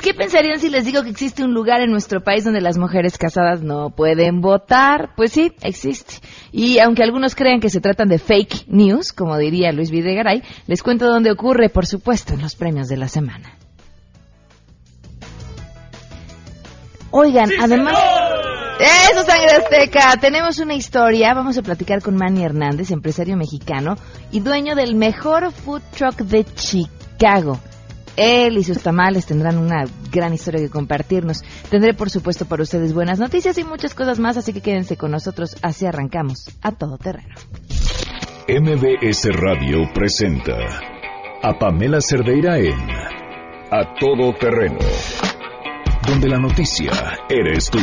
¿qué pensarían si les digo que existe un lugar en nuestro país donde las mujeres casadas no pueden votar? Pues sí, existe. Y aunque algunos crean que se tratan de fake news, como diría Luis Videgaray, les cuento dónde ocurre, por supuesto, en los premios de la semana. Oigan, además... Eso, sangre azteca. Tenemos una historia. Vamos a platicar con Manny Hernández, empresario mexicano y dueño del mejor food truck de Chicago. Él y sus tamales tendrán una gran historia que compartirnos. Tendré, por supuesto, para ustedes buenas noticias y muchas cosas más, así que quédense con nosotros. Así arrancamos a todo terreno. MBS Radio presenta a Pamela Cerdeira en A Todo Terreno, donde la noticia eres tú.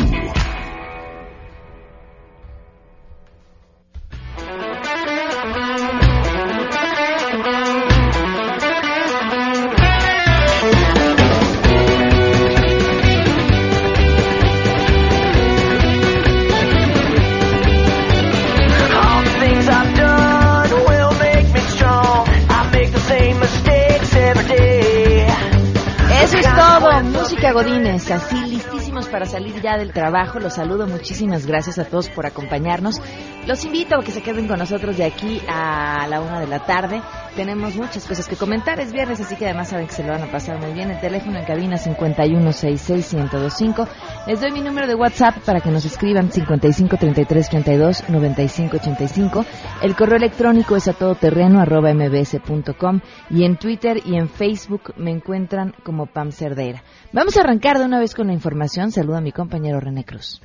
Godines, así listísimos para salir ya del trabajo. Los saludo, muchísimas gracias a todos por acompañarnos. Los invito a que se queden con nosotros de aquí a la una de la tarde. Tenemos muchas cosas que comentar, es viernes, así que además saben que se lo van a pasar muy bien. El teléfono en cabina 5166125. Les doy mi número de WhatsApp para que nos escriban 5533329585. El correo electrónico es a todoterreno arroba mbs.com y en Twitter y en Facebook me encuentran como Pam Cerdera. Vamos a arrancar de una vez con la información. Saludo a mi compañero René Cruz.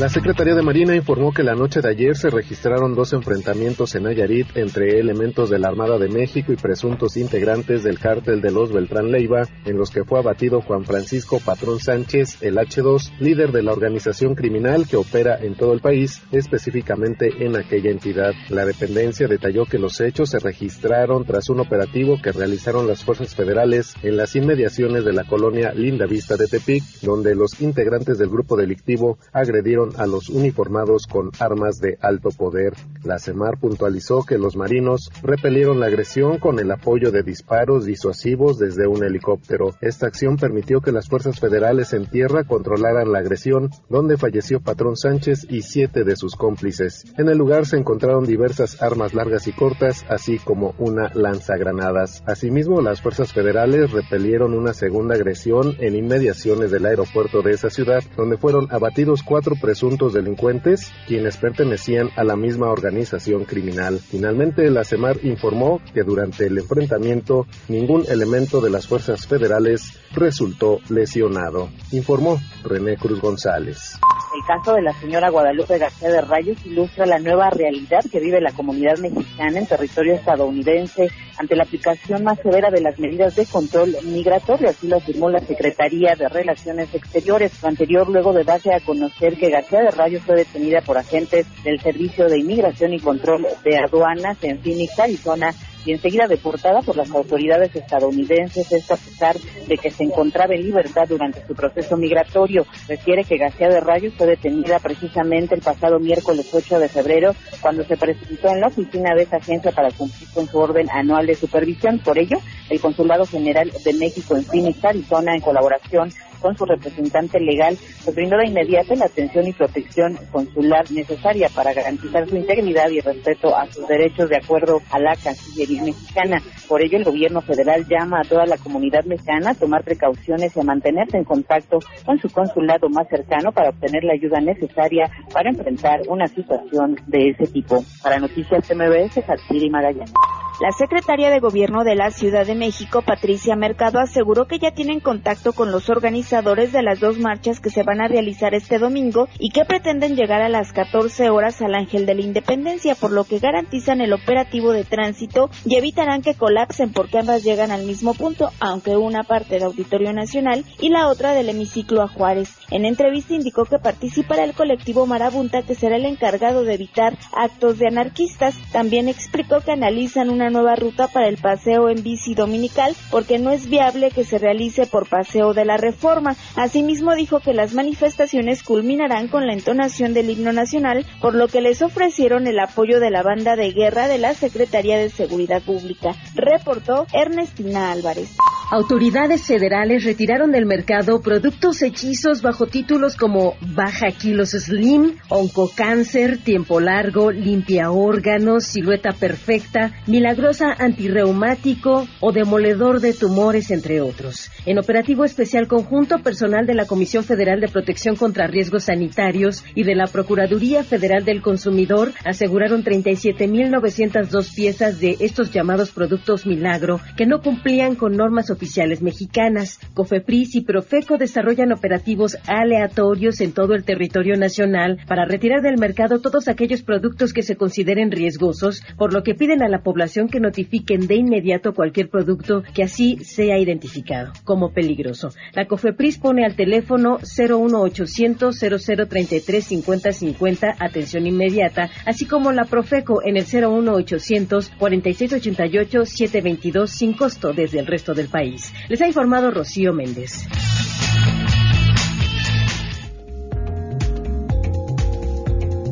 La Secretaría de Marina informó que la noche de ayer se registraron dos enfrentamientos en Nayarit entre elementos de la Armada de México y presuntos integrantes del cártel de los Beltrán Leiva, en los que fue abatido Juan Francisco Patrón Sánchez, el H2, líder de la organización criminal que opera en todo el país, específicamente en aquella entidad. La dependencia detalló que los hechos se registraron tras un operativo que realizaron las fuerzas federales en las inmediaciones de la colonia Linda Vista de Tepic, donde los integrantes del grupo delictivo agredieron a los uniformados con armas de alto poder. La CEMAR puntualizó que los marinos repelieron la agresión con el apoyo de disparos disuasivos desde un helicóptero. Esta acción permitió que las fuerzas federales en tierra controlaran la agresión, donde falleció Patrón Sánchez y siete de sus cómplices. En el lugar se encontraron diversas armas largas y cortas, así como una lanzagranadas. Asimismo, las fuerzas federales repelieron una segunda agresión en inmediaciones del aeropuerto de esa ciudad, donde fueron abatidos cuatro presos presuntos delincuentes, quienes pertenecían a la misma organización criminal. Finalmente, la CEMAR informó que durante el enfrentamiento ningún elemento de las fuerzas federales resultó lesionado, informó René Cruz González. El caso de la señora Guadalupe García de Rayos ilustra la nueva realidad que vive la comunidad mexicana en territorio estadounidense ante la aplicación más severa de las medidas de control migratorio, así lo afirmó la Secretaría de Relaciones Exteriores. Lo anterior luego de darse a conocer que García de Rayos fue detenida por agentes del Servicio de Inmigración y Control de Aduanas en Phoenix, Arizona, y enseguida deportada por las autoridades estadounidenses, esto a pesar de que se encontraba en libertad durante su proceso migratorio. Refiere que García de Rayos fue detenida precisamente el pasado miércoles 8 de febrero cuando se presentó en la oficina de esa agencia para cumplir con su orden anual de supervisión. Por ello, el Consulado General de México en Phoenix, Arizona, en colaboración con su representante legal, se brindó de inmediato la atención y protección consular necesaria para garantizar su integridad y respeto a sus derechos de acuerdo a la Cancillería mexicana. Por ello, el gobierno federal llama a toda la comunidad mexicana a tomar precauciones y a mantenerse en contacto con su consulado más cercano para obtener la ayuda necesaria para enfrentar una situación de ese tipo. Para Noticias MBS, Hatsiri Magallanes. La secretaria de Gobierno de la Ciudad de México, Patricia Mercado, aseguró que ya tienen contacto con los organizadores de las dos marchas que se van a realizar este domingo y que pretenden llegar a las 14 horas al Ángel de la Independencia, por lo que garantizan el operativo de tránsito y evitarán que colapsen porque ambas llegan al mismo punto, aunque una parte del Auditorio Nacional y la otra del hemiciclo a Juárez. En entrevista indicó que participará el colectivo Marabunta, que será el encargado de evitar actos de anarquistas. También explicó que analizan una una nueva ruta para el paseo en bici dominical porque no es viable que se realice por paseo de la reforma. Asimismo dijo que las manifestaciones culminarán con la entonación del himno nacional, por lo que les ofrecieron el apoyo de la banda de guerra de la Secretaría de Seguridad Pública. Reportó Ernestina Álvarez. Autoridades federales retiraron del mercado productos hechizos bajo títulos como Baja Kilos Slim, Oncocáncer, Tiempo Largo, Limpia Órganos, Silueta Perfecta, Milagrosa Antirreumático o Demoledor de Tumores, entre otros. En operativo especial conjunto, personal de la Comisión Federal de Protección contra Riesgos Sanitarios y de la Procuraduría Federal del Consumidor aseguraron 37.902 piezas de estos llamados productos milagro que no cumplían con normas mexicanas. COFEPRIS y Profeco desarrollan operativos aleatorios en todo el territorio nacional para retirar del mercado todos aquellos productos que se consideren riesgosos, por lo que piden a la población que notifiquen de inmediato cualquier producto que así sea identificado como peligroso. La COFEPRIS pone al teléfono 01800 0033 5050 atención inmediata, así como la Profeco en el 01800 4688 722 sin costo desde el resto del país. Les ha informado Rocío Méndez.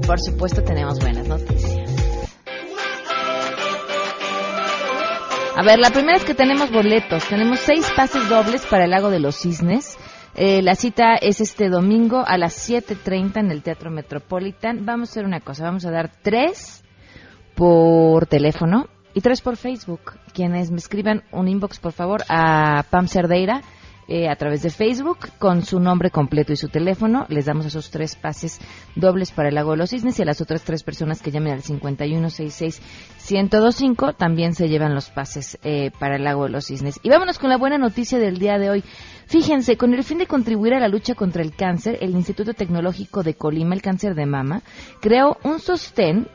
Por supuesto tenemos buenas noticias. A ver, la primera es que tenemos boletos. Tenemos seis pases dobles para el Lago de los Cisnes. Eh, la cita es este domingo a las 7.30 en el Teatro Metropolitan. Vamos a hacer una cosa, vamos a dar tres por teléfono y tres por Facebook. Quienes me escriban un inbox, por favor, a Pam Cerdeira eh, a través de Facebook con su nombre completo y su teléfono. Les damos esos tres pases dobles para el Lago de los Cisnes y a las otras tres personas que llamen al 5166-1025 también se llevan los pases eh, para el Lago de los Cisnes. Y vámonos con la buena noticia del día de hoy. Fíjense, con el fin de contribuir a la lucha contra el cáncer, el Instituto Tecnológico de Colima, el cáncer de mama, creó un sostén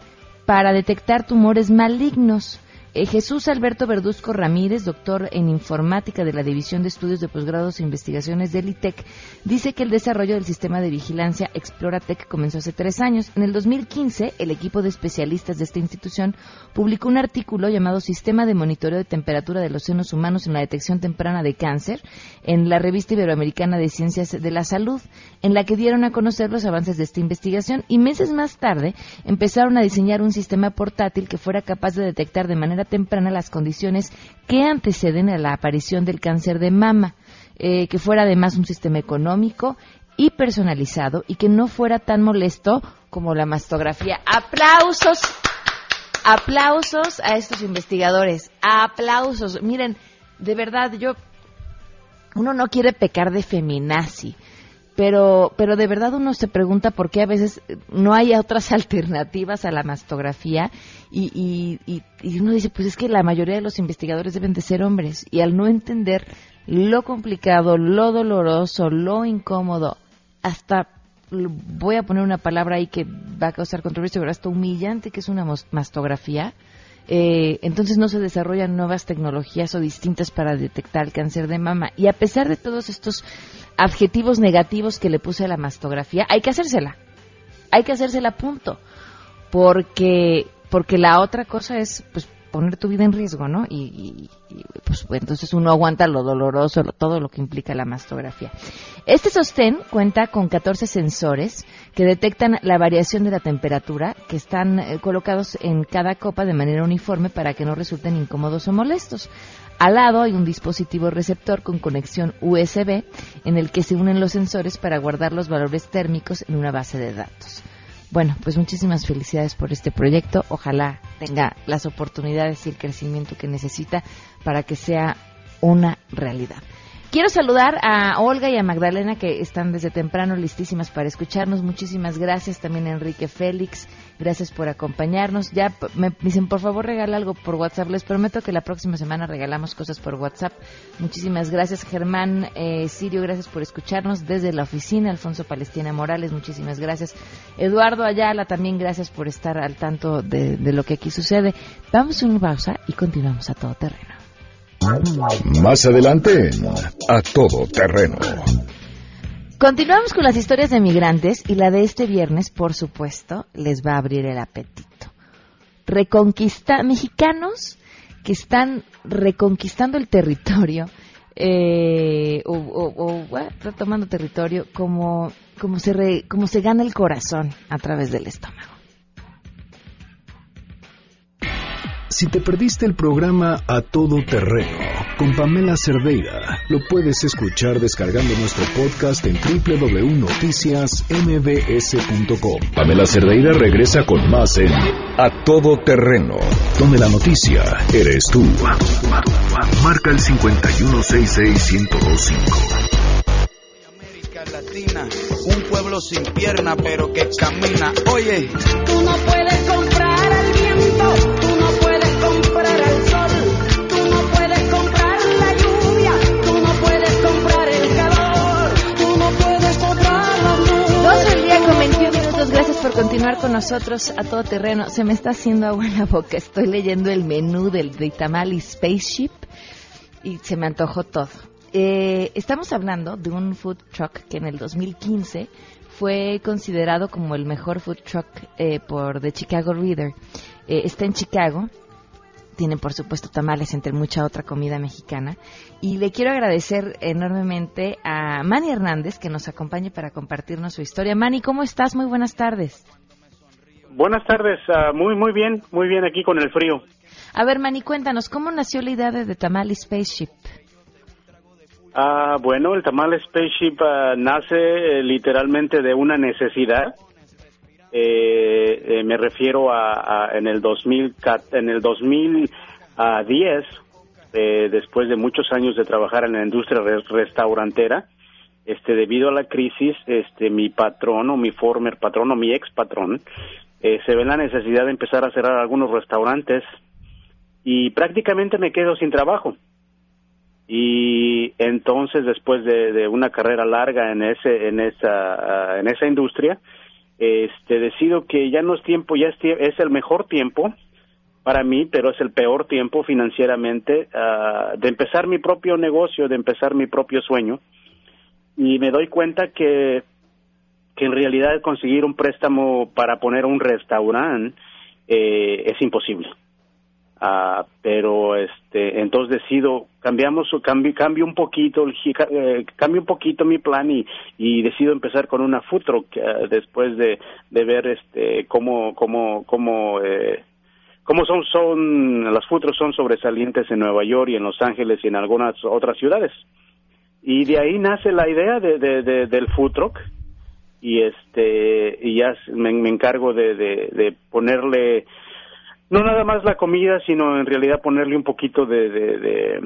para detectar tumores malignos. Eh, Jesús Alberto Verduzco Ramírez, doctor en informática de la División de Estudios de Posgrados e Investigaciones del ITEC, dice que el desarrollo del sistema de vigilancia Exploratec comenzó hace tres años. En el 2015, el equipo de especialistas de esta institución publicó un artículo llamado Sistema de Monitoreo de Temperatura de los Senos Humanos en la Detección Temprana de Cáncer en la Revista Iberoamericana de Ciencias de la Salud, en la que dieron a conocer los avances de esta investigación y meses más tarde empezaron a diseñar un sistema portátil que fuera capaz de detectar de manera temprana las condiciones que anteceden a la aparición del cáncer de mama, eh, que fuera además un sistema económico y personalizado y que no fuera tan molesto como la mastografía. ¡Aplausos! Aplausos a estos investigadores. Aplausos. Miren, de verdad, yo uno no quiere pecar de feminazi, pero, pero de verdad uno se pregunta por qué a veces no hay otras alternativas a la mastografía y, y, y, uno dice, pues es que la mayoría de los investigadores deben de ser hombres y al no entender lo complicado, lo doloroso, lo incómodo, hasta voy a poner una palabra ahí que va a causar controversia, pero hasta humillante que es una mastografía, eh, entonces no se desarrollan nuevas tecnologías o distintas para detectar el cáncer de mama. Y a pesar de todos estos adjetivos negativos que le puse a la mastografía, hay que hacérsela. Hay que hacérsela punto. Porque, porque la otra cosa es, pues, poner tu vida en riesgo, ¿no? Y, pues entonces uno aguanta lo doloroso, todo lo que implica la mastografía. Este sostén cuenta con 14 sensores que detectan la variación de la temperatura que están eh, colocados en cada copa de manera uniforme para que no resulten incómodos o molestos. Al lado hay un dispositivo receptor con conexión USB en el que se unen los sensores para guardar los valores térmicos en una base de datos. Bueno, pues muchísimas felicidades por este proyecto. Ojalá tenga las oportunidades y el crecimiento que necesita para que sea una realidad. Quiero saludar a Olga y a Magdalena que están desde temprano listísimas para escucharnos. Muchísimas gracias también Enrique Félix. Gracias por acompañarnos. Ya me dicen, por favor, regala algo por WhatsApp. Les prometo que la próxima semana regalamos cosas por WhatsApp. Muchísimas gracias, Germán eh, Sirio. Gracias por escucharnos desde la oficina. Alfonso Palestina Morales, muchísimas gracias. Eduardo Ayala, también gracias por estar al tanto de, de lo que aquí sucede. Vamos a una pausa y continuamos a todo terreno. Más adelante, a todo terreno. Continuamos con las historias de migrantes y la de este viernes, por supuesto, les va a abrir el apetito. Reconquista mexicanos que están reconquistando el territorio eh, o, o, retomando territorio como, como, se como se gana el corazón a través del estómago. Si te perdiste el programa A Todo Terreno con Pamela Cerdeira, lo puedes escuchar descargando nuestro podcast en www.noticiasmbs.com. Pamela Cerdeira regresa con más en A Todo Terreno, donde la noticia eres tú. Marca el 5166125. América Latina, un pueblo sin pierna pero que camina. Oye, tú no puedes comprar al viento por continuar con nosotros a todo terreno. Se me está haciendo agua en la boca. Estoy leyendo el menú del de Tamale Spaceship y se me antojó todo. Eh, estamos hablando de un food truck que en el 2015 fue considerado como el mejor food truck eh, por The Chicago Reader. Eh, está en Chicago tienen por supuesto tamales entre mucha otra comida mexicana. Y le quiero agradecer enormemente a Manny Hernández que nos acompañe para compartirnos su historia. Manny, ¿cómo estás? Muy buenas tardes. Buenas tardes, ah, muy muy bien, muy bien aquí con el frío. A ver, Manny, cuéntanos, ¿cómo nació la idea de Tamal Spaceship? Ah, bueno, el Tamal Spaceship ah, nace eh, literalmente de una necesidad eh, eh, me refiero a, en el 2000 en el 2010 eh, después de muchos años de trabajar en la industria restaurantera este debido a la crisis este mi patrón o mi former patrón o mi ex patrón eh, se ve la necesidad de empezar a cerrar algunos restaurantes y prácticamente me quedo sin trabajo. Y entonces después de, de una carrera larga en ese en esa en esa industria este decido que ya no es tiempo, ya es, el mejor tiempo para mí, pero es el peor tiempo financieramente ah, de empezar mi propio negocio, de empezar mi propio sueño. Y me doy cuenta que, que en realidad conseguir un préstamo para poner un restaurante eh, es imposible. Ah, pero este entonces decido cambiamos cambio cambio un poquito eh, cambio un poquito mi plan y, decido empezar con una food truck eh, después de, de ver este cómo cómo cómo eh, cómo son son las food trucks son sobresalientes en Nueva York y en Los Ángeles y en algunas otras ciudades. Y de ahí nace la idea de, de, del food truck y este y ya me, encargo de ponerle no nada más la comida, sino en realidad ponerle un poquito de, de,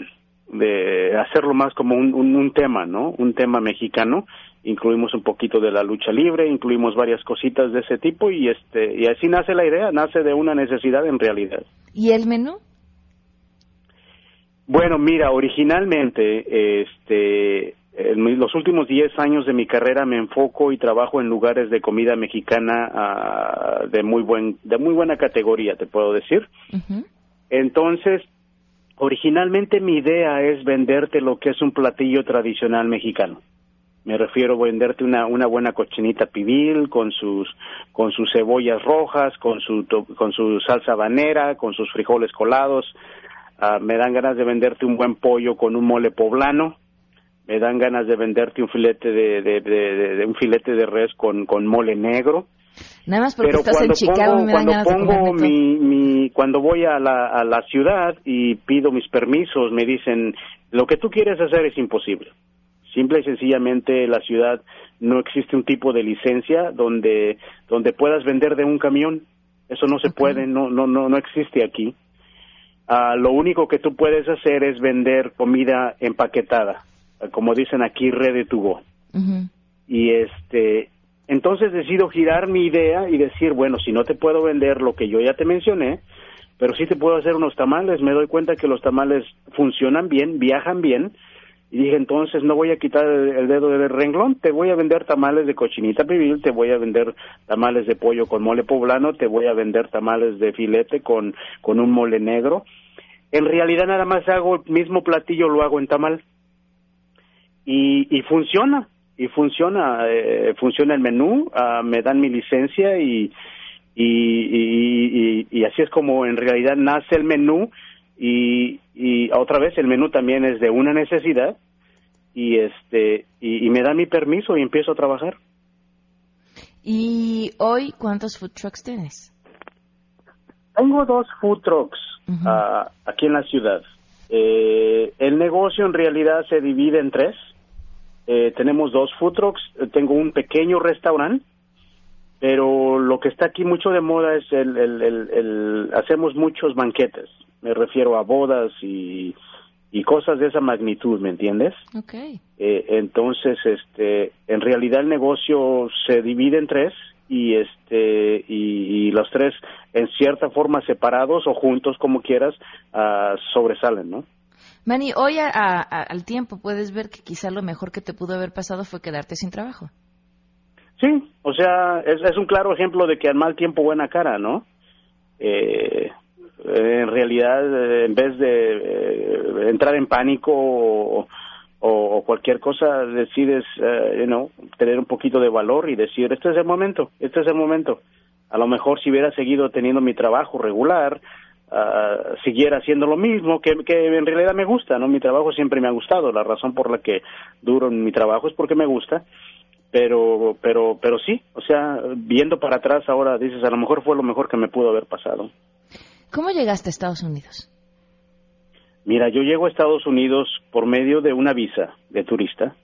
de, hacerlo más como un, un, tema, ¿no? Un tema mexicano. Incluimos un poquito de la lucha libre, incluimos varias cositas de ese tipo y este y así nace la idea, nace de una necesidad en realidad. ¿Y el menú? Bueno, mira, originalmente este en los últimos 10 años de mi carrera me enfoco y trabajo en lugares de comida mexicana ah, de muy buen de muy buena categoría, te puedo decir. Entonces, originalmente mi idea es venderte lo que es un platillo tradicional mexicano. Me refiero a venderte una, una buena cochinita pibil con sus con sus cebollas rojas, con su con su salsa habanera, con sus frijoles colados. Ah, me dan ganas de venderte un buen pollo con un mole poblano me dan ganas de venderte un filete de, de, un filete de res con, con mole negro. Nada más porque estás en Chicago me cuando pongo mi, mi, cuando voy a la, a la ciudad y pido mis permisos, me dicen lo que tú quieres hacer es imposible. Simple y sencillamente la ciudad no existe un tipo de licencia donde donde puedas vender de un camión. Eso no se puede, no no no no existe aquí. Ah, lo único que tú puedes hacer es vender comida empaquetada como dicen aquí, ready to go. Y este, entonces decido girar mi idea y decir, bueno, si no te puedo vender lo que yo ya te mencioné, pero sí te puedo hacer unos tamales, me doy cuenta que los tamales funcionan bien, viajan bien, y dije, entonces no voy a quitar el, dedo del renglón, te voy a vender tamales de cochinita pibil, te voy a vender tamales de pollo con mole poblano, te voy a vender tamales de filete con, con un mole negro. En realidad nada más hago el mismo platillo, lo hago en tamal y, funciona y funciona eh, funciona el menú ah, me dan mi licencia y y, y, así es como en realidad nace el menú y, y otra vez el menú también es de una necesidad y este y, y me da mi permiso y empiezo a trabajar. ¿Y hoy cuántos food trucks tienes? Tengo dos food trucks ah, aquí en la ciudad. Eh, el negocio en realidad se divide en tres. Eh, tenemos dos food trucks, eh, tengo un pequeño restaurante, pero lo que está aquí mucho de moda es el, el, el, el- hacemos muchos banquetes. Me refiero a bodas y, y cosas de esa magnitud, ¿me entiendes? Ok. Eh, entonces, este, en realidad el negocio se divide en tres y este y, y los tres en cierta forma separados o juntos como quieras ah, sobresalen, ¿no? Manny, hoy a- a- al tiempo puedes ver que quizá lo mejor que te pudo haber pasado fue quedarte sin trabajo. Sí, o sea, es, es un claro ejemplo de que al mal tiempo buena cara, ¿no? Eh, en realidad, eh, en vez de eh, entrar en pánico o, cualquier cosa, decides, eh, you know, tener un poquito de valor y decir, este es el momento, este es el momento. A lo mejor si hubiera seguido teniendo mi trabajo regular, ah, siguiera haciendo lo mismo, que, que en realidad me gusta, ¿no? Mi trabajo siempre me ha gustado. La razón por la que duro en mi trabajo es porque me gusta pero pero pero sí o sea viendo para atrás ahora dices a lo mejor fue lo mejor que me pudo haber pasado ¿Cómo llegaste a Estados Unidos? mira yo llego a Estados Unidos por medio de una visa de turista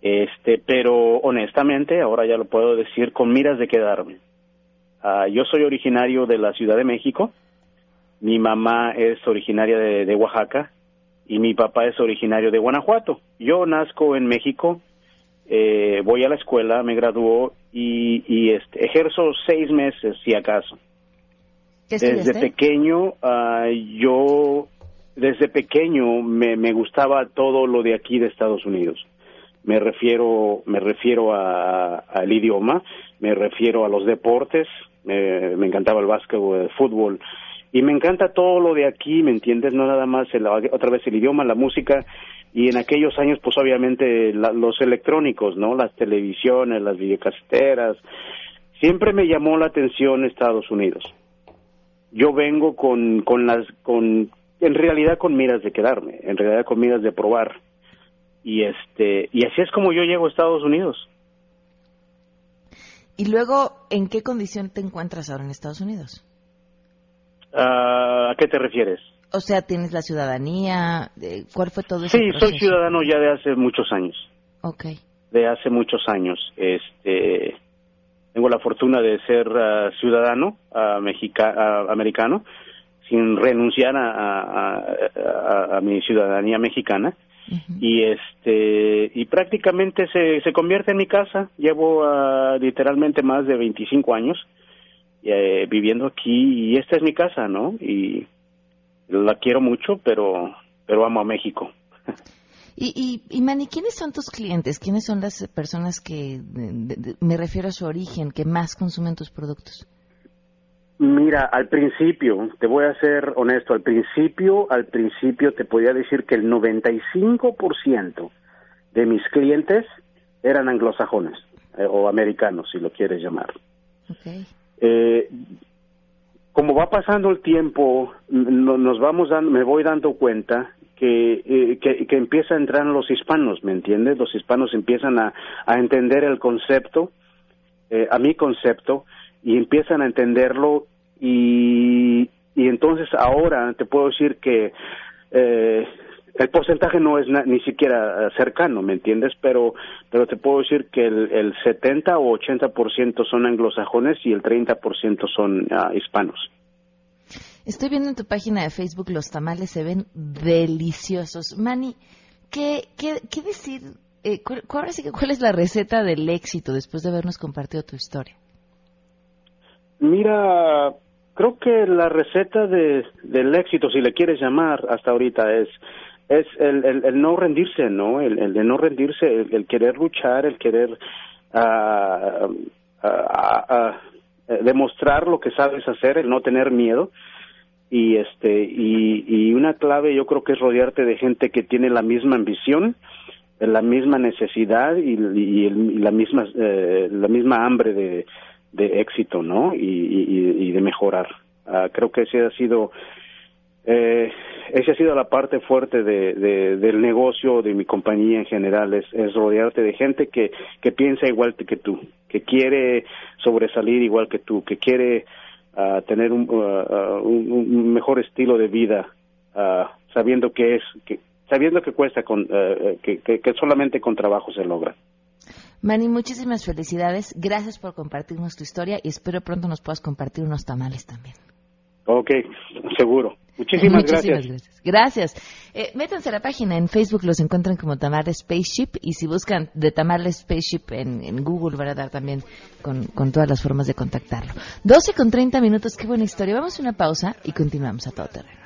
este pero honestamente ahora ya lo puedo decir con miras de quedarme Ah, yo soy originario de la Ciudad de México mi mamá es originaria de, de Oaxaca y mi papá es originario de Guanajuato yo nazco en México eh, voy a la escuela, me graduó y, y este, ejerzo seis meses, si acaso. ¿Qué Desde pequeño, ah, yo, desde pequeño me, me gustaba todo lo de aquí de Estados Unidos. Me refiero, me refiero a- al idioma, me refiero a los deportes, me, me encantaba el básquetbol, el fútbol, y me encanta todo lo de aquí, ¿me entiendes? No nada más el- otra vez el idioma, la música, y en aquellos años, pues obviamente la- los electrónicos, ¿no? Las televisiones, las videocaseteras. Siempre me llamó la atención Estados Unidos. Yo vengo con, con las, con, en realidad con miras de quedarme, en realidad con miras de probar. Y este, y así es como yo llego a Estados Unidos. Y luego, ¿en qué condición te encuentras ahora en Estados Unidos? Ah, ¿A qué te refieres? O sea, ¿tienes la ciudadanía? Eh, ¿Cuál fue todo ese Sí, soy ciudadano ya de hace muchos años. Ok. de hace muchos años. Este, tengo la fortuna de ser ah, ciudadano ah, mexica- americano sin renunciar a, a- a- a mi ciudadanía mexicana y este y prácticamente se, se convierte en mi casa. Llevo literalmente más de 25 años eh, viviendo aquí y esta es mi casa, ¿no? Y la quiero mucho, pero pero amo a México. Y, y, y Manny, ¿quiénes son tus clientes? ¿Quiénes son las personas que, de- me refiero a su origen, que más consumen tus productos? Mira, al principio, te voy a ser honesto, al principio, al principio te podía decir que el 95% de mis clientes eran anglosajones eh, o americanos, si lo quieres llamar. Eh, como va pasando el tiempo, no- nos vamos dando, me voy dando cuenta que, eh, que, que empieza a entrar los hispanos, ¿me entiendes? Los hispanos empiezan a, a entender el concepto, eh, a mi concepto, y empiezan a entenderlo y, y entonces ahora te puedo decir que eh, el porcentaje no es na- ni siquiera eh, cercano, ¿me entiendes? Pero, pero te puedo decir que el, el 70 o 80% son anglosajones y el 30% son ah, hispanos. Estoy viendo en tu página de Facebook los tamales se ven deliciosos. Manny, ¿qué, qué, qué decir? Eh, cuál, cuál- ahora sí que ¿Cuál es la receta del éxito después de habernos compartido tu historia? Mira, creo que la receta de, del éxito, si le quieres llamar hasta ahorita, es es el, el, no rendirse, ¿no? El, el de no rendirse, el, querer luchar, el querer ah, eh, demostrar lo que sabes hacer, el no tener miedo. Y este y, y una clave yo creo que es rodearte de gente que tiene la misma ambición la misma necesidad y, y la misma eh, la misma hambre de, de éxito no y, y- de mejorar. Creo que ese ha sido eh, esa ha sido la parte fuerte de, de- del negocio de mi compañía en general es, es rodearte de gente que, que piensa igual que tú que quiere sobresalir igual que tú que quiere ah, tener un, ah, un- un mejor estilo de vida ah, sabiendo que es que sabiendo que cuesta con que, que, que solamente con trabajo se logra Manny, muchísimas felicidades. Gracias por compartirnos tu historia y espero pronto nos puedas compartir unos tamales también. Ok, seguro muchísimas, Muchísimas gracias. gracias. Gracias. Eh, métanse a la página, en Facebook los encuentran como Tamales Spaceship y si buscan de Tamales Spaceship en, en Google van a dar también con, con todas las formas de contactarlo. 12 con 30 minutos, qué buena historia. Vamos a una pausa y continuamos a todo terreno.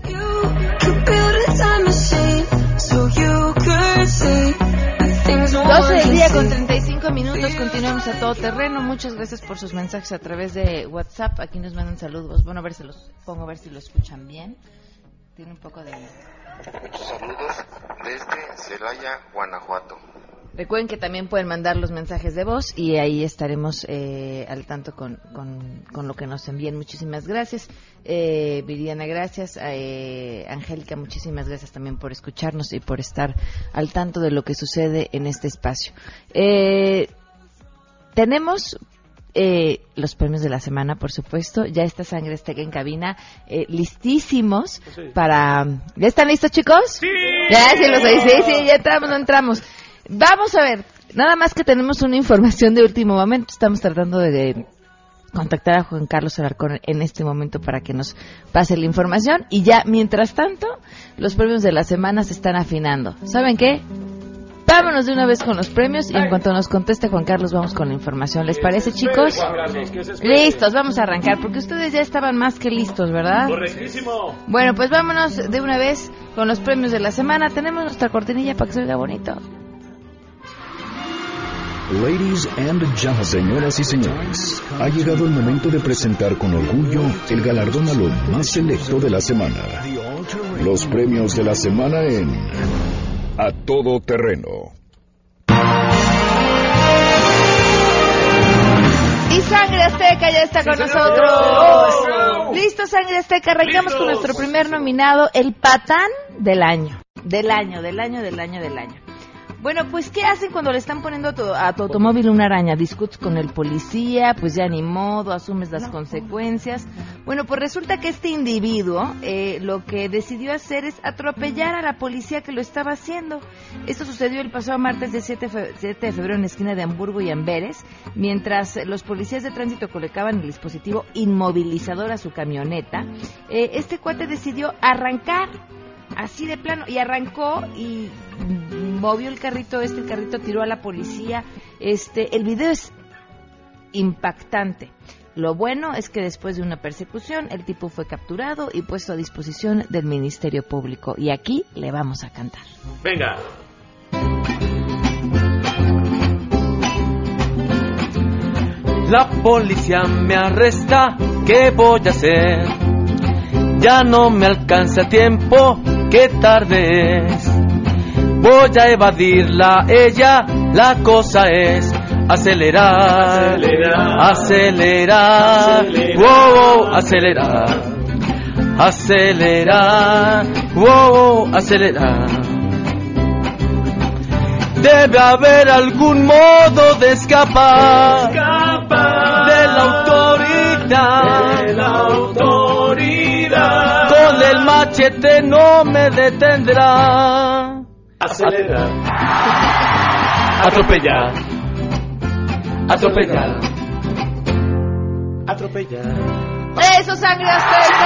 Día con see. 35 minutos, continuamos a todo terreno. Muchas gracias por sus mensajes a través de WhatsApp. Aquí nos mandan saludos. Bueno, a ver si los pongo a ver si lo escuchan bien. Tiene un poco de... Muchos saludos desde Celaya, Guanajuato. Recuerden que también pueden mandar los mensajes de voz y ahí estaremos eh, al tanto con, con, con lo que nos envíen. Muchísimas gracias. Eh, Viridiana, gracias. Eh, Angélica, muchísimas gracias también por escucharnos y por estar al tanto de lo que sucede en este espacio. Eh, tenemos eh, los premios de la semana, por supuesto. Ya está Sangre Azteca en cabina, eh, listísimos para... ¿Ya están listos, chicos? Sí. Ya, sí, los oí. Sí, sí, ya entramos, no entramos. Vamos a ver, nada más que tenemos una información de último momento. Estamos tratando de, de contactar a Juan Carlos Alarcón en este momento para que nos pase la información. Y ya, mientras tanto, los premios de la semana se están afinando. ¿Saben qué? Vámonos de una vez con los premios y en cuanto nos conteste Juan Carlos vamos con la información. ¿Les parece, chicos? Listos, vamos a arrancar porque ustedes ya estaban más que listos, ¿verdad? Correctísimo. Bueno, pues vámonos de una vez con los premios de la semana. Tenemos nuestra cortinilla para que se oiga bonito. Ladies and gentlemen, señoras y señores, ha llegado el momento de presentar con orgullo el galardón a lo más selecto de la semana. Los premios de la semana en A Todo Terreno. Y Sangre Azteca ya está con nosotros. Listo, Sangre Azteca. Arrancamos con nuestro primer nominado, el patán del año. Del año, del año, del año, del año. Bueno, pues, ¿qué hacen cuando le están poniendo a tu, a tu automóvil una araña? Discutes con el policía, pues ya ni modo, asumes las consecuencias. Bueno, pues resulta que este individuo eh, lo que decidió hacer es atropellar a la policía que lo estaba haciendo. Esto sucedió el pasado martes de 7, fe- 7 de febrero en la esquina de Hamburgo y Amberes, mientras los policías de tránsito colocaban el dispositivo inmovilizador a su camioneta. eh, este cuate decidió arrancar así de plano. Y arrancó y movió el carrito este el carrito tiró a la policía. Este el video es impactante. Lo bueno es que después de una persecución el tipo fue capturado y puesto a disposición del ministerio público. Y aquí le vamos a cantar. Venga. La policía me arresta, ¿qué voy a hacer? Ya no me alcanza tiempo, qué tarde es. Voy a evadirla, ella, la cosa es acelerar, Acelerar. acelerar, Acelerar. wow, wow, acelerar, acelerar, wow, acelerar. Debe haber algún modo de escapar de autoridad. De la autoridad. Machete no me detendrá. Acelera. Atropellar. Atropellar. Atropellar. eso sangre azteca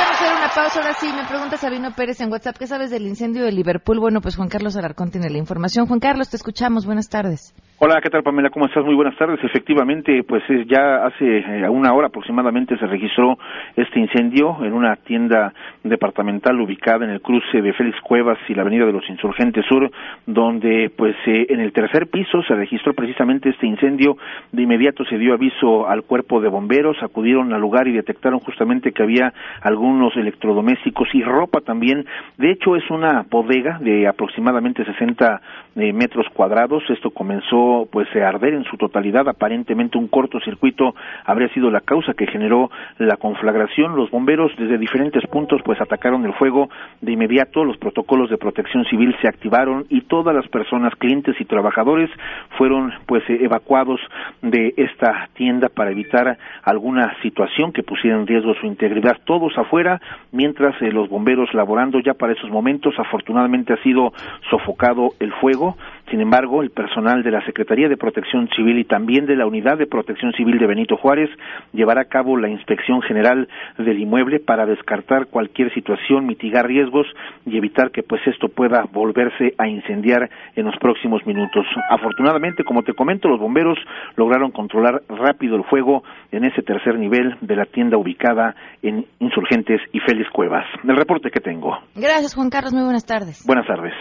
a hacer una pausa ahora sí me pregunta Sabino Pérez en WhatsApp ¿qué sabes del incendio de Liverpool? bueno pues Juan Carlos Alarcón tiene la información Juan Carlos te escuchamos buenas tardes Hola, ¿qué tal Pamela? ¿Cómo estás? Muy buenas tardes. Efectivamente, pues eh, ya hace eh, una hora aproximadamente se registró este incendio en una tienda departamental ubicada en el cruce de Félix Cuevas y la Avenida de los Insurgentes Sur, donde pues eh, en el tercer piso se registró precisamente este incendio. De inmediato se dio aviso al cuerpo de bomberos, acudieron al lugar y detectaron justamente que había algunos electrodomésticos y ropa también. De hecho, es una bodega de aproximadamente 60 metros cuadrados. Esto comenzó pues a arder en su totalidad. Aparentemente un cortocircuito habría sido la causa que generó la conflagración. Los bomberos desde diferentes puntos pues atacaron el fuego de inmediato. Los protocolos de protección civil se activaron y todas las personas, clientes y trabajadores fueron pues evacuados de esta tienda para evitar alguna situación que pusiera en riesgo su integridad. Todos afuera, mientras eh, los bomberos laborando ya para esos momentos, afortunadamente ha sido sofocado el fuego. Sin embargo, el personal de la Secretaría de Protección Civil y también de la Unidad de Protección Civil de Benito Juárez llevará a cabo la inspección general del inmueble para descartar cualquier situación, mitigar riesgos y evitar que pues esto pueda volverse a incendiar en los próximos minutos. Afortunadamente, como te comento, los bomberos lograron controlar rápido el fuego en ese tercer nivel de la tienda ubicada en Insurgentes y Félix Cuevas. El reporte que tengo. Gracias, Juan Carlos. Muy buenas tardes. Buenas tardes.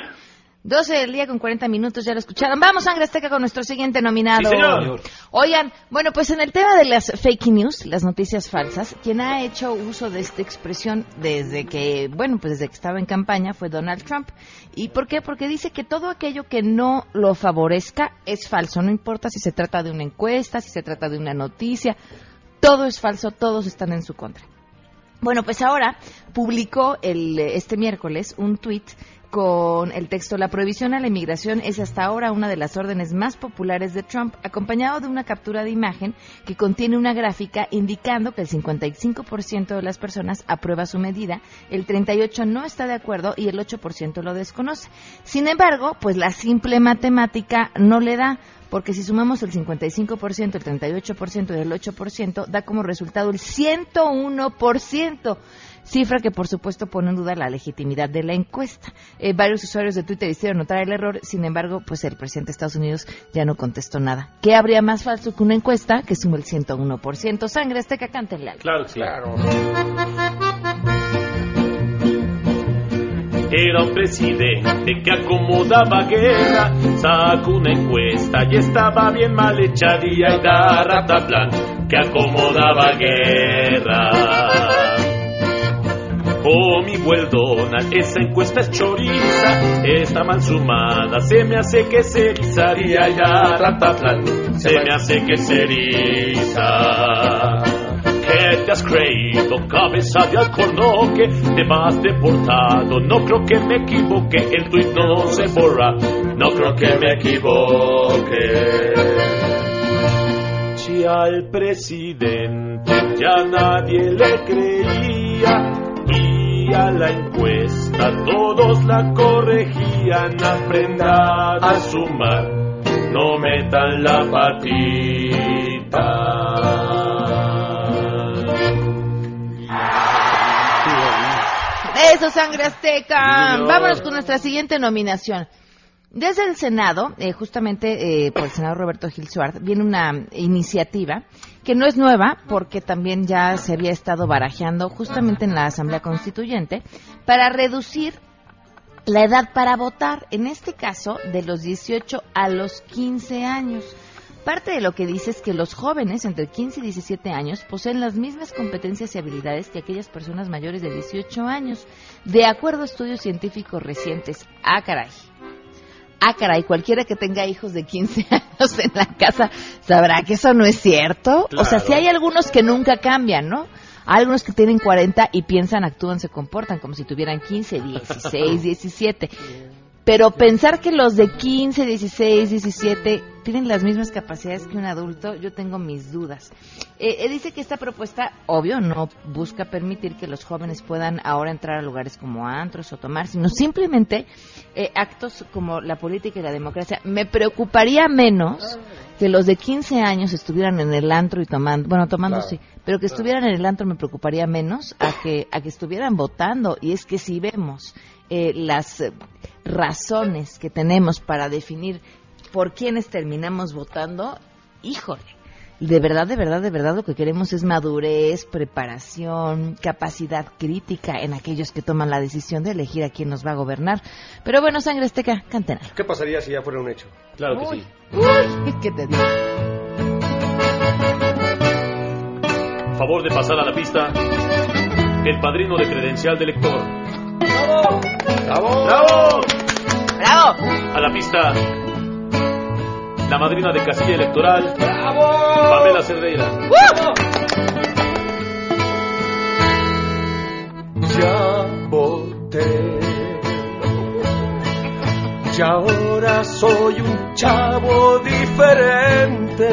12 del día con 40 minutos, ya lo escucharon. Vamos, Sangre Azteca, con nuestro siguiente nominado. Sí, señor. Oigan, bueno, pues en el tema de las fake news, las noticias falsas, quien ha hecho uso de esta expresión desde que, bueno, pues desde que estaba en campaña fue Donald Trump. ¿Y por qué? Porque dice que todo aquello que no lo favorezca es falso. No importa si se trata de una encuesta, si se trata de una noticia, todo es falso, todos están en su contra. Bueno, pues ahora publicó el, este miércoles un tuit con el texto La prohibición a la inmigración es hasta ahora una de las órdenes más populares de Trump, acompañado de una captura de imagen que contiene una gráfica indicando que el 55% de las personas aprueba su medida, el 38% no está de acuerdo y el 8% lo desconoce. Sin embargo, pues la simple matemática no le da porque si sumamos el 55%, el 38% y el 8%, da como resultado el 101%, cifra que por supuesto pone en duda la legitimidad de la encuesta. Eh, varios usuarios de Twitter hicieron notar el error, sin embargo, pues el presidente de Estados Unidos ya no contestó nada. ¿Qué habría más falso que una encuesta que suma el 101%? Sangre, este que cántenle algo. Claro, claro. Era un presidente que acomodaba guerra, sacó una encuesta y estaba bien mal hecha día y da rataplan que acomodaba guerra. Oh, mi buen Donald, esa encuesta es choriza, está mal sumada, se me hace que se erizaría ya, rataplan, se me hace que se eriza. ¿Qué te has creído, cabeza de alcornoque? Te vas deportado, no creo que me equivoque, el tuit no se borra, no creo que me equivoque. Si al presidente ya nadie le creía y a la encuesta todos la corregían, aprenda a sumar, no metan la patita. Eso, Sangre Azteca. Vámonos con nuestra siguiente nominación. Desde el Senado, eh, justamente eh, por el senador Roberto Gil Suárez, viene una iniciativa que no es nueva porque también ya se había estado barajeando justamente en la Asamblea Constituyente para reducir la edad para votar, en este caso de los 18 a los 15 años. Parte de lo que dice es que los jóvenes entre 15 y 17 años poseen las mismas competencias y habilidades que aquellas personas mayores de 18 años, de acuerdo a estudios científicos recientes. Ah, caray. Ah, caray, cualquiera que tenga hijos de 15 años en la casa sabrá que eso no es cierto. O sea, Claro. si hay algunos que nunca cambian, ¿no? Algunos que tienen 40 y piensan, actúan, se comportan como si tuvieran 15, 16, 17. Pero pensar que los de 15, 16, 17 tienen las mismas capacidades que un adulto, yo tengo mis dudas. Eh, eh, dice que esta propuesta, obvio, no busca permitir que los jóvenes puedan ahora entrar a lugares como antros o tomar, sino simplemente eh, actos como la política y la democracia. Me preocuparía menos que los de 15 años estuvieran en el antro y tomando, bueno, tomando Claro, sí, pero que estuvieran en el antro me preocuparía menos a que, a que estuvieran votando. Y es que si vemos eh, las eh, razones que tenemos para definir por quienes terminamos votando, híjole, de verdad, de verdad, de verdad lo que queremos es madurez, preparación, capacidad crítica en aquellos que toman la decisión de elegir a quién nos va a gobernar. Pero bueno, sangre azteca, canten. ¿Qué pasaría si ya fuera un hecho? Claro que sí. Uy, ¿qué te digo? Favor de pasar a la pista. El padrino de credencial de lector. ¡Bravo! ¡Bravo! ¡Bravo! A la pista. La madrina de casilla electoral. ¡Bravo! Pamela Cerdeira. Ya voté. Y ahora soy un chavo diferente.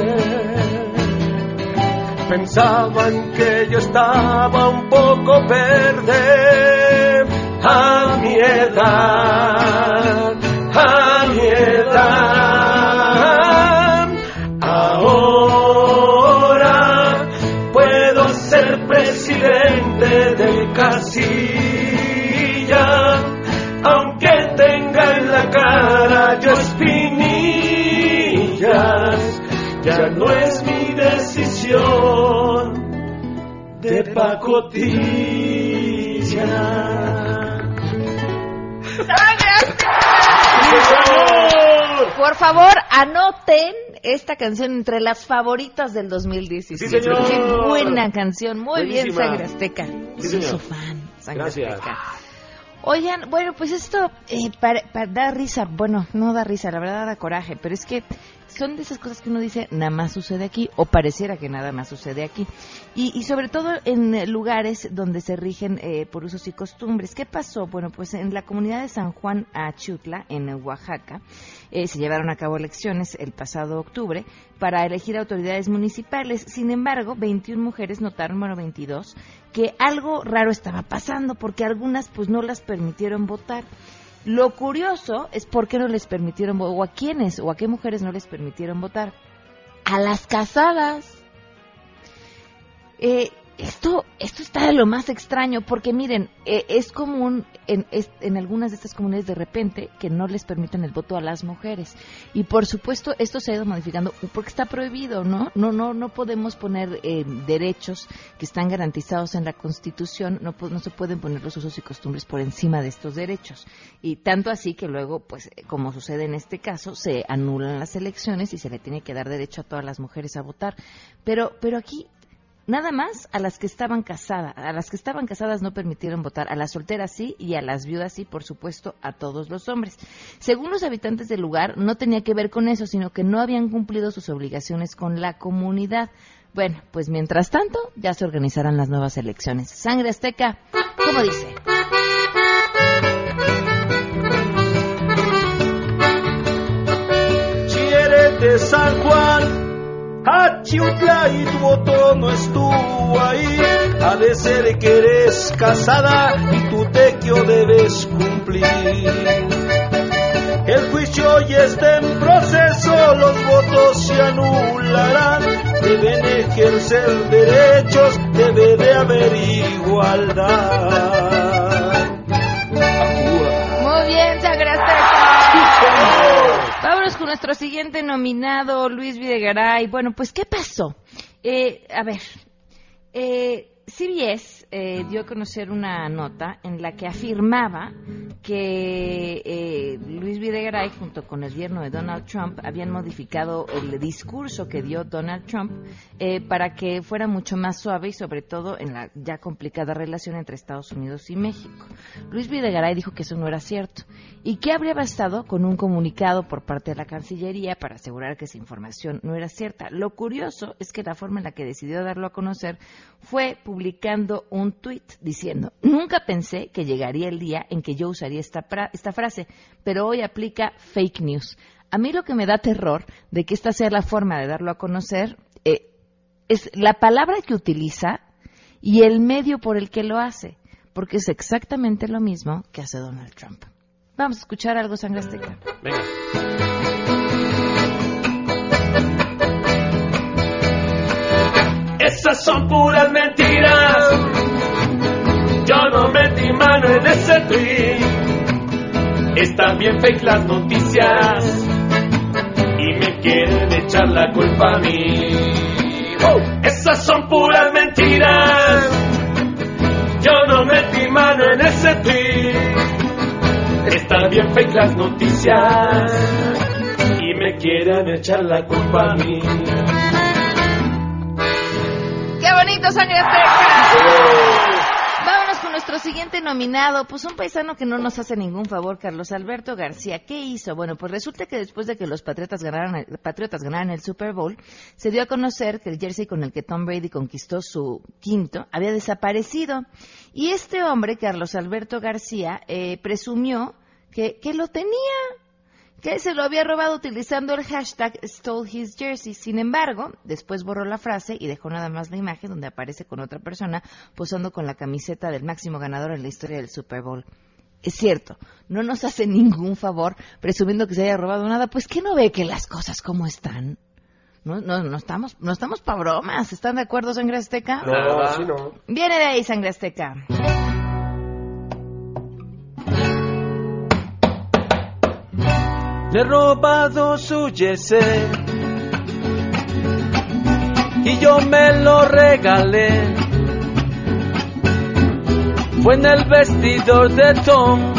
Pensaban que yo estaba un poco verde a mi edad, pacotilla. Por favor, anoten esta canción entre las favoritas del 2017. Sí, señor. Qué buena canción. Muy bien. Sangre Azteca. Sí, Soy su fan, Sangre Gracias. Azteca. Oigan, bueno, pues esto eh, para, para dar risa, bueno, no da risa, la verdad da coraje, pero es que son de esas cosas que uno dice, nada más sucede aquí, o pareciera que nada más sucede aquí. Y, y sobre todo en lugares donde se rigen eh, por usos y costumbres. ¿Qué pasó? Bueno, pues en la comunidad de San Juan Achutla, en Oaxaca, eh, se llevaron a cabo elecciones el pasado octubre para elegir autoridades municipales. Sin embargo, 21 mujeres notaron, bueno, 22, que algo raro estaba pasando porque algunas pues no las permitieron votar. Lo curioso es por qué no les permitieron vo- o a quiénes o a qué mujeres no les permitieron votar. A las casadas. Eh, esto, esto está de lo más extraño, porque miren, eh, es común en, en algunas de estas comunidades de repente que no les permiten el voto a las mujeres. Y por supuesto, esto se ha ido modificando porque está prohibido, ¿no? No, no, no podemos poner eh, derechos que están garantizados en la Constitución, no, no se pueden poner los usos y costumbres por encima de estos derechos. Y tanto así que luego, pues, eh, como sucede en este caso, se anulan las elecciones y se le tiene que dar derecho a todas las mujeres a votar. Pero, pero aquí Nada más a las que estaban casadas. A las que estaban casadas no permitieron votar. A las solteras sí y a las viudas sí, por supuesto, a todos los hombres. Según los habitantes del lugar, no tenía que ver con eso, sino que no habían cumplido sus obligaciones con la comunidad. Bueno, pues mientras tanto, ya se organizarán las nuevas elecciones. Sangre Azteca, ¿cómo dice? San Juan, Achiutla y tu voto no estuvo ahí. Ha de que eres casada y tu tequio debes cumplir. El juicio ya está en proceso, los votos se anularán. Deben ejercer derechos, debe de haber igualdad. Muy bien, Sangre Con nuestro siguiente nominado, Luis Videgaray. Bueno, pues, ¿qué pasó? Eh, a ver, eh, CBS eh, dio a conocer una nota en la que afirmaba que eh, Luis Videgaray, junto con el gobierno de Donald Trump, habían modificado el discurso que dio Donald Trump eh, para que fuera mucho más suave y sobre todo en la ya complicada relación entre Estados Unidos y México. Luis Videgaray dijo que eso no era cierto y que habría bastado con un comunicado por parte de la Cancillería para asegurar que esa información no era cierta. Lo curioso es que la forma en la que decidió darlo a conocer fue publicando tuit diciendo, nunca pensé que llegaría el día en que yo usaría esta, pra- esta frase, pero hoy aplica fake news. A mí lo que me da terror de que esta sea la forma de darlo a conocer eh, es la palabra que utiliza y el medio por el que lo hace, porque es exactamente lo mismo que hace Donald Trump. Vamos a escuchar algo, Sangre Azteca. Venga. Esas son puras mentiras. Yo no metí mano en ese tweet. Están bien fake las noticias. echar la culpa a mí. ¡Oh! Esas son puras mentiras. Yo no metí mano en ese tweet. Están bien fake las noticias y me quieren echar la culpa a mí. ¡Qué bonito, sangre azteca! Nuestro siguiente nominado, pues un paisano que no nos hace ningún favor, Carlos Alberto García. ¿Qué hizo? Bueno, pues resulta que después de que los Patriotas ganaran, el, Patriotas ganaran el Super Bowl, se dio a conocer que el jersey con el que Tom Brady conquistó su quinto había desaparecido. Y este hombre, Carlos Alberto García, eh, presumió que, que lo tenía que se lo había robado utilizando el hashtag Stole His Jersey. Sin embargo, después borró la frase y dejó nada más la imagen donde aparece con otra persona posando con la camiseta del máximo ganador en la historia del Super Bowl. Es cierto, no nos hace ningún favor presumiendo que se haya robado nada, pues que no ve que las cosas como están. No, no, no estamos, no estamos pa' bromas. ¿Están de acuerdo, Sangre Azteca? No, así no. Viene de ahí, Sangre Azteca. Le he robado su jersey y yo me lo regalé. Fue en el vestidor de Tom,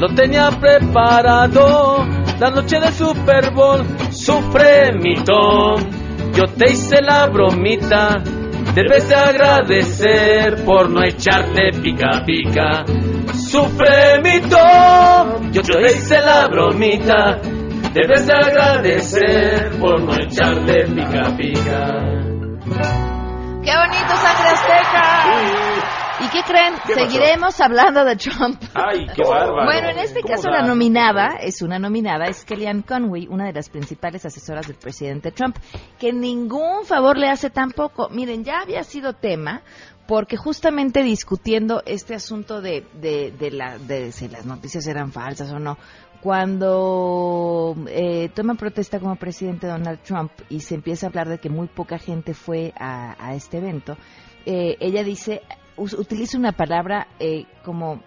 lo tenía preparado la noche del Super Bowl. Sufre mi Tom, yo te hice la bromita. Debes de agradecer por no echarte pica pica. Sufre mi Tom, yo te hice la bromita. Debes de agradecer por no echarle pica pica. ¡Qué bonito, Sangre Azteca! ¿Y qué creen? ¿Qué pasó? Seguiremos hablando de Trump. Ay, qué bárbaro. Bueno, en este ¿Cómo caso la nominada es una nominada, es Kellyanne Conway, una de las principales asesoras del presidente Trump, que ningún favor le hace tampoco. Miren, ya había sido tema porque justamente discutiendo este asunto de, de, de, la, de si las noticias eran falsas o no, cuando eh, toma protesta como presidente Donald Trump y se empieza a hablar de que muy poca gente fue a, a este evento, eh, ella dice, utiliza una palabra eh, como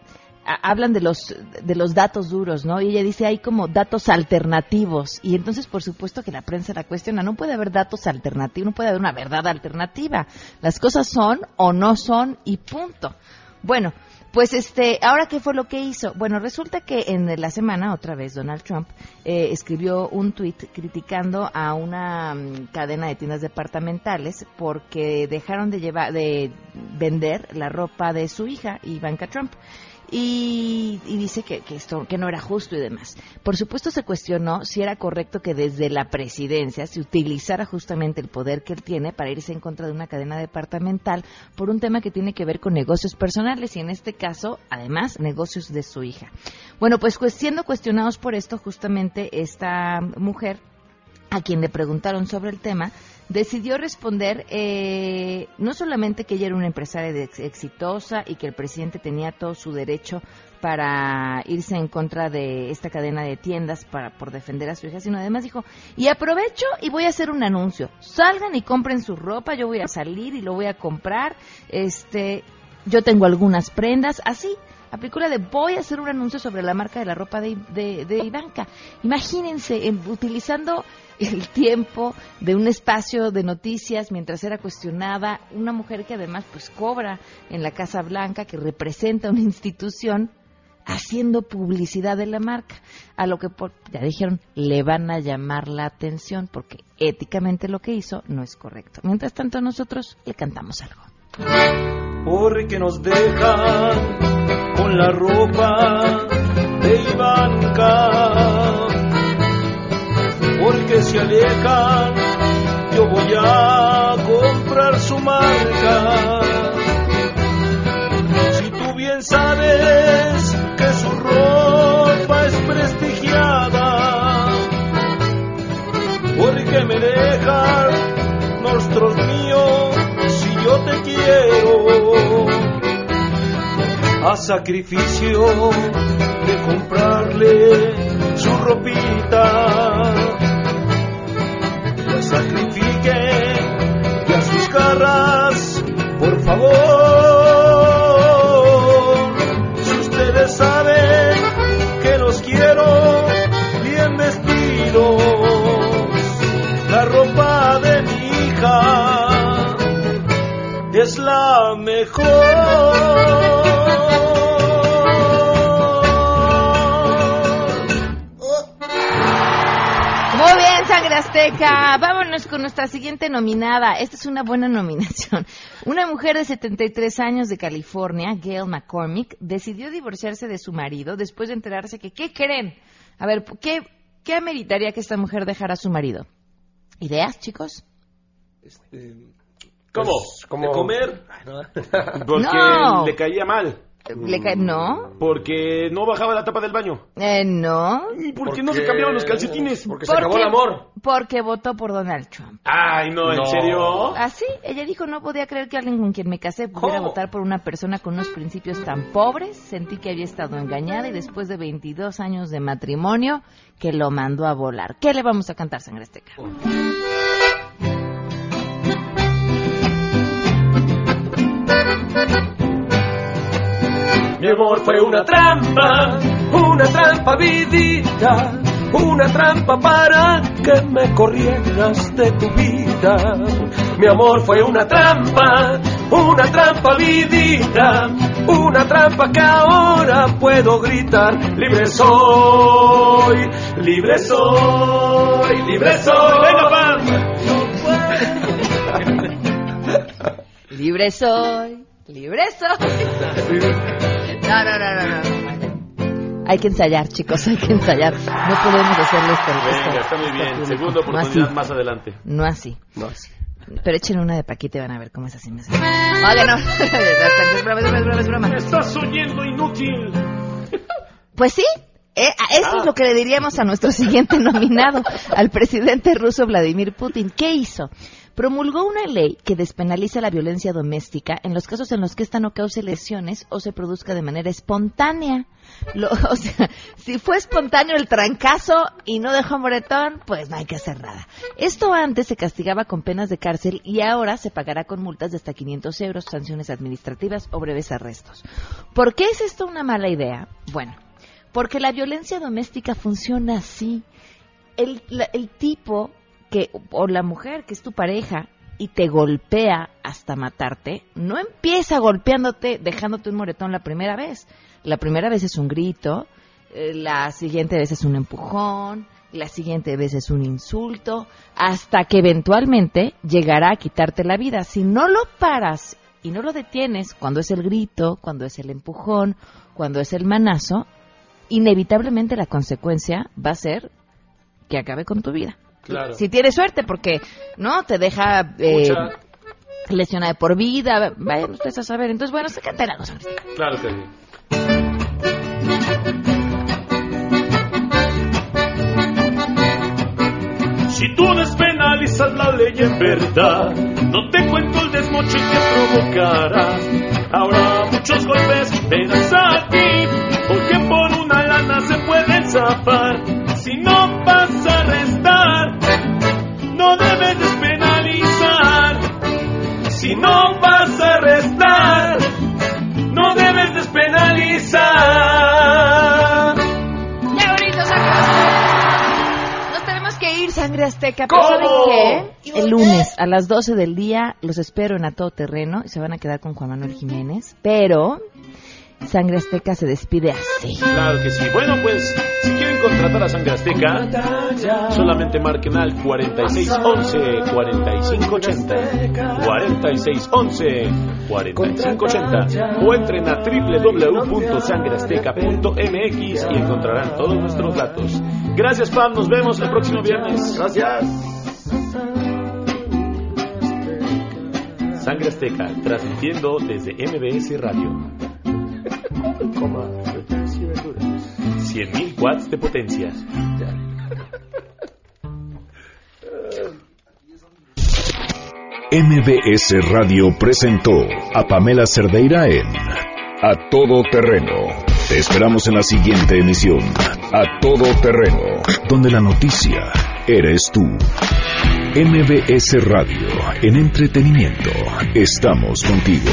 hablan de los de los datos duros, ¿no? Y ella dice hay como datos alternativos y entonces por supuesto que la prensa la cuestiona, no puede haber datos alternativos, no puede haber una verdad alternativa. Las cosas son o no son y punto. Bueno, pues este, ahora qué fue lo que hizo? Bueno, resulta que en la semana otra vez Donald Trump eh, escribió un tuit criticando a una mm, cadena de tiendas departamentales porque dejaron de llevar de vender la ropa de su hija Ivanka Trump y, y dice que, que esto que no era justo y demás. Por supuesto se cuestionó si era correcto que desde la presidencia se utilizara justamente el poder que él tiene para irse en contra de una cadena departamental por un tema que tiene que ver con negocios personales y en este caso, además, negocios de su hija. Bueno, pues siendo cuestionados por esto, justamente esta mujer a quien le preguntaron sobre el tema, decidió responder eh, no solamente que ella era una empresaria exitosa y que el presidente tenía todo su derecho para irse en contra de esta cadena de tiendas para por defender a su hija, sino además dijo, y aprovecho y voy a hacer un anuncio, salgan y compren su ropa, yo voy a salir y lo voy a comprar, este, yo tengo algunas prendas, así, aplicó la de voy a hacer un anuncio sobre la marca de la ropa de, de, de Ivanka. Imagínense, en- utilizando el tiempo de un espacio de noticias mientras era cuestionada, una mujer que además pues cobra en la Casa Blanca, que representa una institución, haciendo publicidad de la marca, a lo que por- ya dijeron le van a llamar la atención porque éticamente lo que hizo no es correcto. Mientras tanto nosotros le cantamos algo. Porque nos dejan con la ropa de Ivanka. Porque se alejan, yo voy a comprar su marca. sacrificio de comprarle su ropita. La sacrifique y a sus garras, por favor. Si ustedes saben que los quiero bien vestidos, la ropa de mi hija es la mejor. Azteca. Vámonos con nuestra siguiente nominada. Esta es una buena nominación. Una mujer de 73 años de California, Gail McCormick, decidió divorciarse de su marido después de enterarse que, ¿qué creen? A ver, ¿qué, qué ameritaría que esta mujer dejara a su marido? ¿Ideas, chicos? Este, ¿Cómo? pues, como- ¿De comer? Porque No. le caía mal. Le ca- ¿No? Porque no bajaba la tapa del baño. Eh, no. ¿Y por qué no se cambiaban los calcetines? Porque se acabó el amor. Porque votó por Donald Trump. Ay, no, ¿en No. serio? Así, ella dijo, no podía creer que alguien con quien me casé pudiera ¿Cómo? votar por una persona con unos principios tan pobres. Sentí que había estado engañada y después de 22 años de matrimonio, que lo mandó a volar. ¿Qué le vamos a cantar, Sangre Azteca? Mi amor fue una trampa, una trampa vidita, una trampa para que me corrieras de tu vida. Mi amor fue una trampa, una trampa vidita, una trampa que ahora puedo gritar. Libre soy, libre soy, libre soy. Venga, Pam. Libre soy, libre soy. No, no, no, no, no. Hay que ensayar, chicos, hay que ensayar. No podemos hacerle esto. Venga, está muy bien. Segunda No oportunidad así, más adelante. no así. No, sí. Pero échenle una de Paquita y van a ver cómo es así. más. Oiga, no. es broma, es broma, es broma. ¡Me estás oyendo inútil! Pues sí, eh, eso es lo que le diríamos a nuestro siguiente nominado, al presidente ruso Vladimir Putin. ¿Qué hizo? Promulgó una ley que despenaliza la violencia doméstica en los casos en los que esta no cause lesiones o se produzca de manera espontánea. Lo- o sea, si fue espontáneo el trancazo y no dejó moretón, pues no hay que hacer nada. Esto antes se castigaba con penas de cárcel y ahora se pagará con multas de hasta 500 euros, sanciones administrativas o breves arrestos. ¿Por qué es esto una mala idea? Bueno, porque la violencia doméstica funciona así. El, la- el tipo que, o la mujer que es tu pareja y te golpea hasta matarte, no empieza golpeándote, dejándote un moretón la primera vez. La primera vez es un grito, eh, la siguiente vez es un empujón, la siguiente vez es un insulto, hasta que eventualmente llegará a quitarte la vida. Si no lo paras y no lo detienes cuando es el grito, cuando es el empujón, cuando es el manazo, inevitablemente la consecuencia va a ser que acabe con tu vida. Claro. Si tienes suerte, porque no te deja eh, Mucha. lesionada de por vida, vayan ustedes a saber. Entonces, bueno, se cantan algo. Sangre. Claro que sí. Si tú despenalizas la ley en verdad, no te cuento el desmoche que provocará. Ahora muchos golpes verás aquí, porque por una lana se pueden zafar. Si no Azteca. Pero. ¿saben qué? El lunes a las 12 del día los espero en A Todo Terreno y se van a quedar con Juan Manuel Jiménez. Pero Sangre Azteca se despide así. Claro que sí. Bueno, pues, si quieren contratar a Sangre Azteca, solamente marquen al 4611-4580. 4611-4580. O entren a www.sangreazteca.mx y encontrarán todos nuestros datos. Gracias, Pam. Nos vemos el próximo viernes. Gracias. Sangre Azteca, transmitiendo desde MBS Radio. Coma, frutas y verduras. 100.000 watts de potencia. MBS Radio presentó a Pamela Cerdeira en A Todo Terreno. Te esperamos en la siguiente emisión, A Todo Terreno, donde la noticia eres tú. MBS Radio, en entretenimiento, estamos contigo.